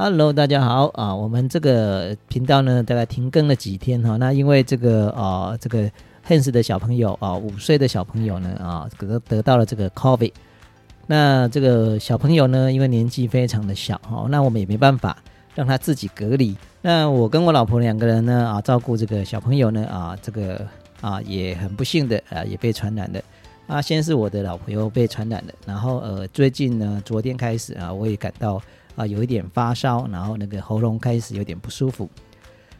Hello，大家好啊！我们这个频道呢，大概停更了几天哈。那因为这个啊，这个 Hans 的小朋友啊，五岁的小朋友呢啊，得得到了这个 COVID。那这个小朋友呢，因为年纪非常的小哈，那我们也没办法让他自己隔离。那我跟我老婆两个人呢啊，照顾这个小朋友呢啊，这个啊也很不幸的啊，也被传染的啊。先是我的老婆又被传染了，然后呃，最近呢，昨天开始啊，我也感到。啊，有一点发烧，然后那个喉咙开始有点不舒服，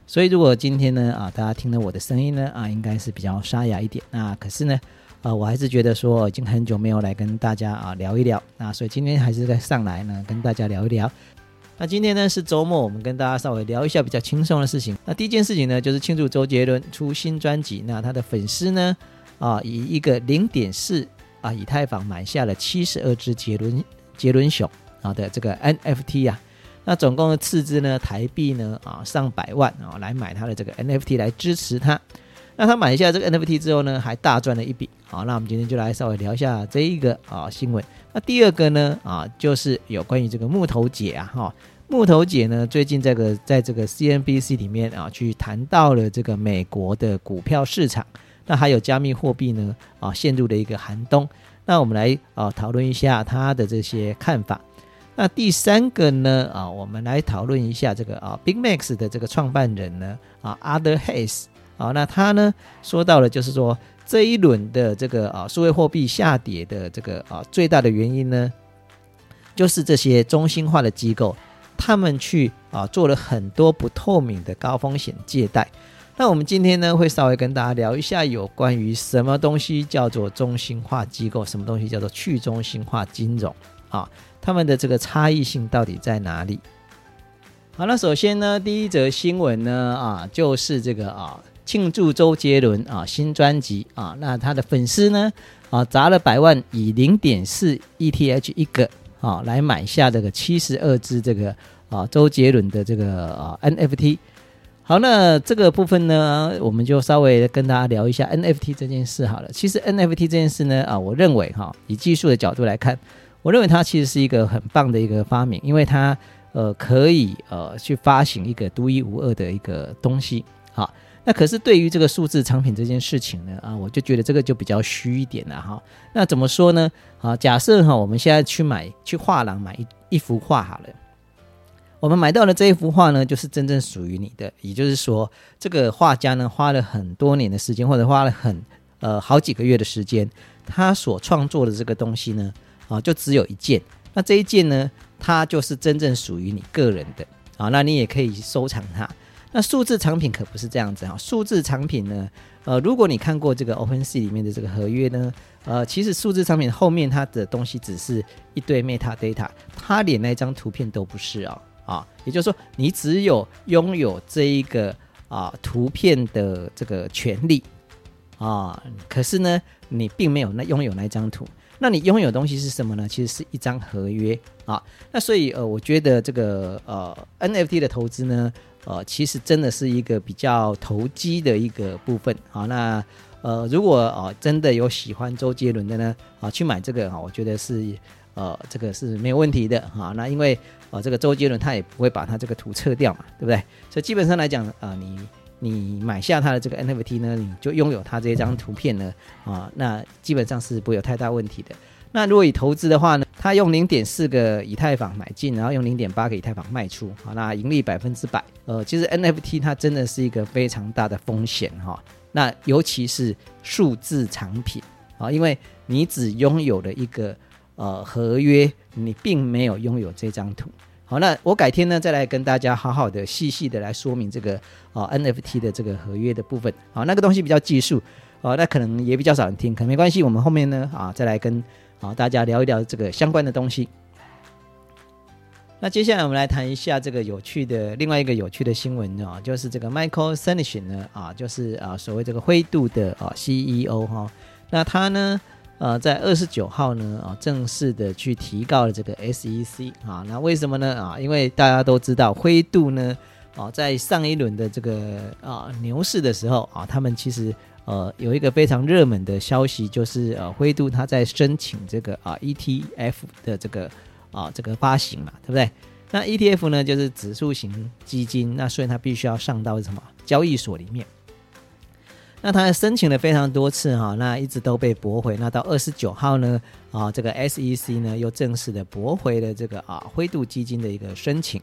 所以如果今天呢，啊，大家听了我的声音呢，啊，应该是比较沙哑一点。那可是呢，啊，我还是觉得说已经很久没有来跟大家啊聊一聊，那所以今天还是再上来呢跟大家聊一聊。那今天呢是周末，我们跟大家稍微聊一下比较轻松的事情。那第一件事情呢，就是庆祝周杰伦出新专辑，那他的粉丝呢，啊，以一个零点四啊以太坊买下了七十二只杰伦杰伦熊。好的，这个 NFT 啊，那总共的斥资呢，台币呢啊上百万啊，来买他的这个 NFT 来支持他。那他买下这个 NFT 之后呢，还大赚了一笔。好，那我们今天就来稍微聊一下这一个啊新闻。那第二个呢啊，就是有关于这个木头姐啊哈，木头姐呢最近这个在这个 CNBC 里面啊去谈到了这个美国的股票市场，那还有加密货币呢啊陷入了一个寒冬。那我们来啊讨论一下他的这些看法。那第三个呢？啊，我们来讨论一下这个啊，Big Max 的这个创办人呢，啊，Other Hayes 啊，那他呢说到了，就是说这一轮的这个啊，数位货币下跌的这个啊，最大的原因呢，就是这些中心化的机构，他们去啊做了很多不透明的高风险借贷。那我们今天呢，会稍微跟大家聊一下有关于什么东西叫做中心化机构，什么东西叫做去中心化金融啊。他们的这个差异性到底在哪里？好，那首先呢，第一则新闻呢，啊，就是这个啊，庆祝周杰伦啊新专辑啊，那他的粉丝呢，啊，砸了百万，以零点四 ETH 一个啊，来买下这个七十二只这个啊周杰伦的这个啊 NFT。好，那这个部分呢，我们就稍微跟大家聊一下 NFT 这件事好了。其实 NFT 这件事呢，啊，我认为哈，以技术的角度来看。我认为它其实是一个很棒的一个发明，因为它呃可以呃去发行一个独一无二的一个东西。好，那可是对于这个数字藏品这件事情呢，啊，我就觉得这个就比较虚一点了哈。那怎么说呢？啊，假设哈，我们现在去买去画廊买一一幅画好了，我们买到的这一幅画呢，就是真正属于你的。也就是说，这个画家呢花了很多年的时间，或者花了很呃好几个月的时间，他所创作的这个东西呢。啊，就只有一件，那这一件呢，它就是真正属于你个人的啊，那你也可以收藏它。那数字藏品可不是这样子啊，数字藏品呢，呃，如果你看过这个 OpenSea 里面的这个合约呢，呃，其实数字藏品后面它的东西只是一堆 metadata，它连那张图片都不是哦，啊，也就是说你只有拥有这一个啊图片的这个权利啊，可是呢，你并没有那拥有那张图。那你拥有东西是什么呢？其实是一张合约啊。那所以呃，我觉得这个呃 NFT 的投资呢，呃，其实真的是一个比较投机的一个部分啊。那呃，如果啊真的有喜欢周杰伦的呢，啊去买这个啊，我觉得是呃这个是没有问题的啊。那因为啊这个周杰伦他也不会把他这个图撤掉嘛，对不对？所以基本上来讲啊，你。你买下它的这个 NFT 呢，你就拥有它这张图片呢，啊，那基本上是不会有太大问题的。那如果以投资的话呢，它用零点四个以太坊买进，然后用零点八个以太坊卖出，好，那盈利百分之百。呃，其实 NFT 它真的是一个非常大的风险哈。那尤其是数字产品啊，因为你只拥有了一个呃合约，你并没有拥有这张图。好，那我改天呢再来跟大家好好的细细的来说明这个啊 NFT 的这个合约的部分。好，那个东西比较技术，哦，那可能也比较少人听，可没关系。我们后面呢啊再来跟啊大家聊一聊这个相关的东西。那接下来我们来谈一下这个有趣的另外一个有趣的新闻啊，就是这个 Michael s a n i s h 呢啊，就是啊所谓这个灰度的啊 CEO 哈，那他呢。呃，在二十九号呢，啊，正式的去提告了这个 SEC 啊，那为什么呢？啊，因为大家都知道灰度呢，啊，在上一轮的这个啊牛市的时候啊，他们其实呃有一个非常热门的消息，就是呃灰度他在申请这个啊 ETF 的这个啊这个发行嘛，对不对？那 ETF 呢，就是指数型基金，那所以它必须要上到什么交易所里面。那他申请了非常多次哈，那一直都被驳回。那到二十九号呢，啊，这个 SEC 呢又正式的驳回了这个啊灰度基金的一个申请。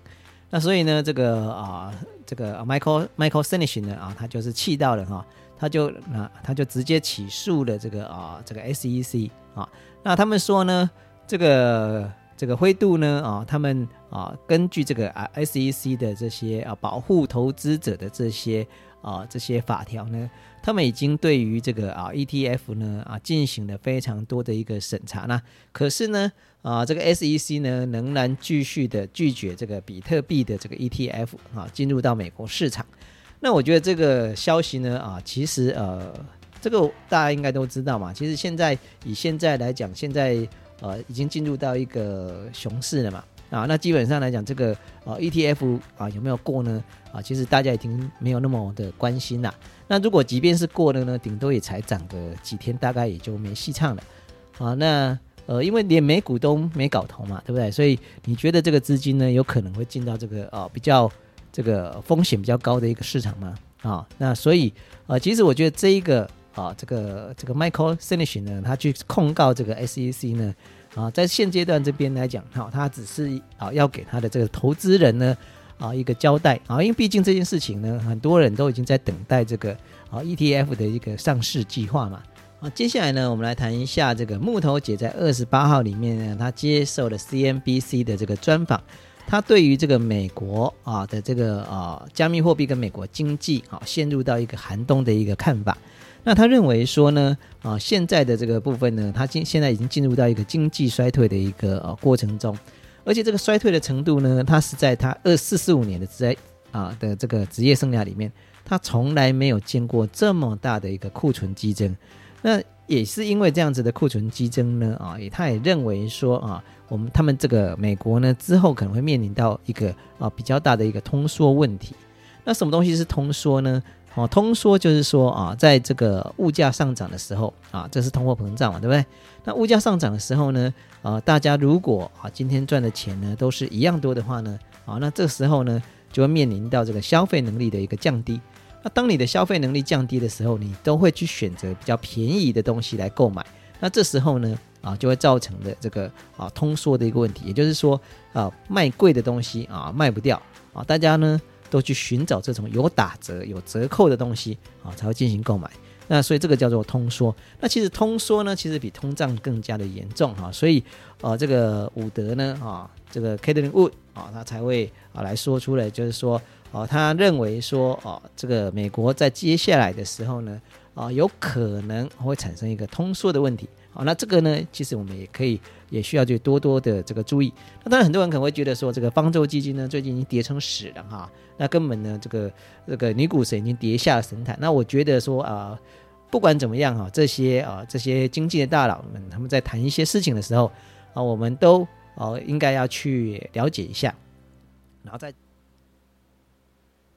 那所以呢，这个啊，这个 Michael Michael Senish 呢啊，他就是气到了哈，他就那他就直接起诉了这个啊这个 SEC 啊。那他们说呢，这个这个灰度呢啊，他们啊根据这个啊 SEC 的这些啊保护投资者的这些啊这些法条呢。他们已经对于这个啊 ETF 呢啊进行了非常多的一个审查那可是呢啊这个 SEC 呢仍然继续的拒绝这个比特币的这个 ETF 啊进入到美国市场。那我觉得这个消息呢啊其实呃这个大家应该都知道嘛，其实现在以现在来讲，现在呃已经进入到一个熊市了嘛。啊，那基本上来讲，这个啊 ETF 啊有没有过呢？啊，其实大家已经没有那么的关心了。那如果即便是过了呢，顶多也才涨个几天，大概也就没戏唱了。啊，那呃，因为连美股都没搞头嘛，对不对？所以你觉得这个资金呢，有可能会进到这个啊比较这个风险比较高的一个市场吗？啊，那所以啊，其实我觉得这一个啊，这个这个 Michael s i n i s h 呢，他去控告这个 SEC 呢。啊，在现阶段这边来讲，哈，他只是啊要给他的这个投资人呢啊一个交代啊，因为毕竟这件事情呢，很多人都已经在等待这个啊 ETF 的一个上市计划嘛。啊，接下来呢，我们来谈一下这个木头姐在二十八号里面呢，她接受了 CNBC 的这个专访，她对于这个美国啊的这个啊加密货币跟美国经济啊陷入到一个寒冬的一个看法。那他认为说呢，啊，现在的这个部分呢，他今现在已经进入到一个经济衰退的一个呃过程中，而且这个衰退的程度呢，他是在他二四四五年的职啊的这个职业生涯里面，他从来没有见过这么大的一个库存激增。那也是因为这样子的库存激增呢，啊，也他也认为说啊，我们他们这个美国呢之后可能会面临到一个啊比较大的一个通缩问题。那什么东西是通缩呢？哦，通缩就是说啊，在这个物价上涨的时候啊，这是通货膨胀嘛，对不对？那物价上涨的时候呢，啊，大家如果啊今天赚的钱呢都是一样多的话呢，啊，那这时候呢就会面临到这个消费能力的一个降低。那当你的消费能力降低的时候，你都会去选择比较便宜的东西来购买。那这时候呢，啊，就会造成的这个啊通缩的一个问题，也就是说啊卖贵的东西啊卖不掉啊，大家呢。都去寻找这种有打折、有折扣的东西啊，才会进行购买。那所以这个叫做通缩。那其实通缩呢，其实比通胀更加的严重哈。所以呃，这个伍德呢啊，这个 k a t l i n Wood 啊，他才会啊来说出来，就是说啊，他认为说啊，这个美国在接下来的时候呢啊，有可能会产生一个通缩的问题。好，那这个呢，其实我们也可以。也需要去多多的这个注意。那当然，很多人可能会觉得说，这个方舟基金呢，最近已经跌成屎了哈。那根本呢，这个这个女股神已经跌下了神坛。那我觉得说啊，不管怎么样哈，这些啊这些经济的大佬们，他们在谈一些事情的时候啊，我们都哦应该要去了解一下。然后再，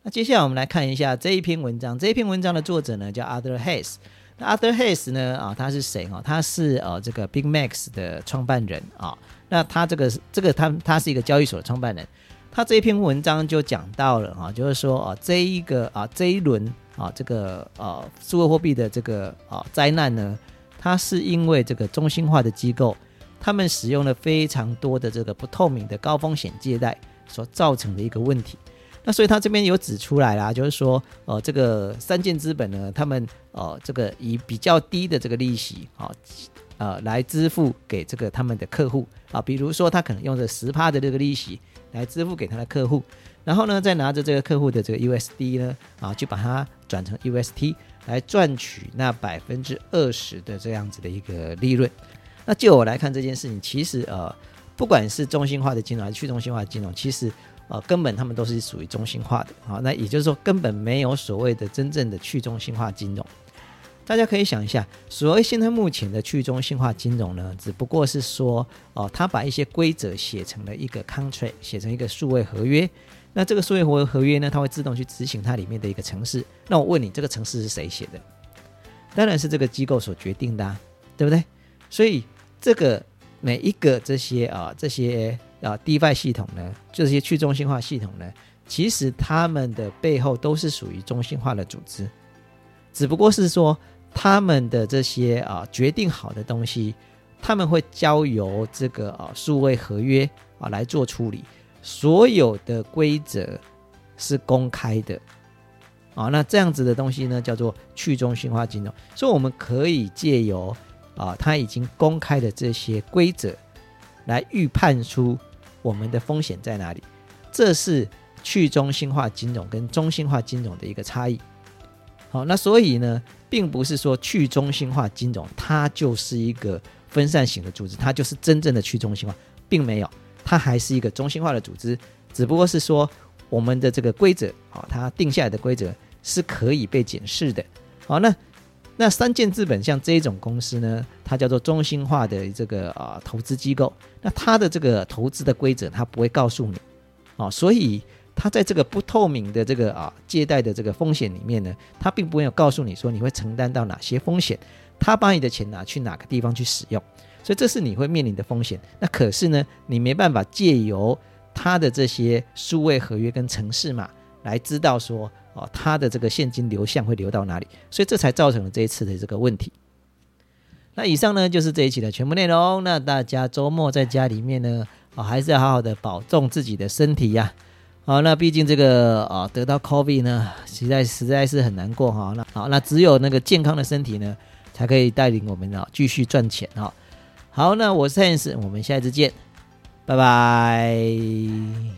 那接下来我们来看一下这一篇文章。这一篇文章的作者呢叫 Other Hayes。那 Arthur Hayes 呢？啊，他是谁哦？他是呃这个 Big Max 的创办人啊。那他这个这个他他是一个交易所的创办人。他这一篇文章就讲到了啊，就是说啊这一个啊这一轮啊这个呃数字货币的这个啊灾难呢，它是因为这个中心化的机构，他们使用了非常多的这个不透明的高风险借贷所造成的一个问题。那所以他这边有指出来啦，就是说，呃，这个三建资本呢，他们呃，这个以比较低的这个利息啊，呃，来支付给这个他们的客户啊，比如说他可能用着十趴的这个利息来支付给他的客户，然后呢，再拿着这个客户的这个 USD 呢，啊，就把它转成 UST 来赚取那百分之二十的这样子的一个利润。那就我来看这件事情，其实呃，不管是中心化的金融还是去中心化的金融，其实。啊，根本他们都是属于中心化的啊，那也就是说，根本没有所谓的真正的去中心化金融。大家可以想一下，所谓现在目前的去中心化金融呢，只不过是说，哦，他把一些规则写成了一个 contract，写成一个数位合约。那这个数位合合约呢，它会自动去执行它里面的一个程式。那我问你，这个程式是谁写的？当然是这个机构所决定的，对不对？所以这个每一个这些啊，这些。啊，DeFi 系统呢，这些去中心化系统呢，其实他们的背后都是属于中心化的组织，只不过是说他们的这些啊决定好的东西，他们会交由这个啊数位合约啊来做处理，所有的规则是公开的。啊，那这样子的东西呢，叫做去中心化金融，所以我们可以借由啊，它已经公开的这些规则来预判出。我们的风险在哪里？这是去中心化金融跟中心化金融的一个差异。好，那所以呢，并不是说去中心化金融它就是一个分散型的组织，它就是真正的去中心化，并没有，它还是一个中心化的组织，只不过是说我们的这个规则，好，它定下来的规则是可以被检视的。好，那。那三建资本像这一种公司呢，它叫做中心化的这个啊投资机构。那它的这个投资的规则，它不会告诉你，啊，所以它在这个不透明的这个啊借贷的这个风险里面呢，它并不会有告诉你说你会承担到哪些风险，它把你的钱拿去哪个地方去使用，所以这是你会面临的风险。那可是呢，你没办法借由它的这些数位合约跟城市码来知道说。哦，它的这个现金流向会流到哪里？所以这才造成了这一次的这个问题。那以上呢就是这一期的全部内容。那大家周末在家里面呢，啊，还是要好好的保重自己的身体呀。好，那毕竟这个啊，得到 COVID 呢，实在实在是很难过哈。那好，那只有那个健康的身体呢，才可以带领我们啊继续赚钱哈。好，那我是 Hans，我们下一次见，拜拜。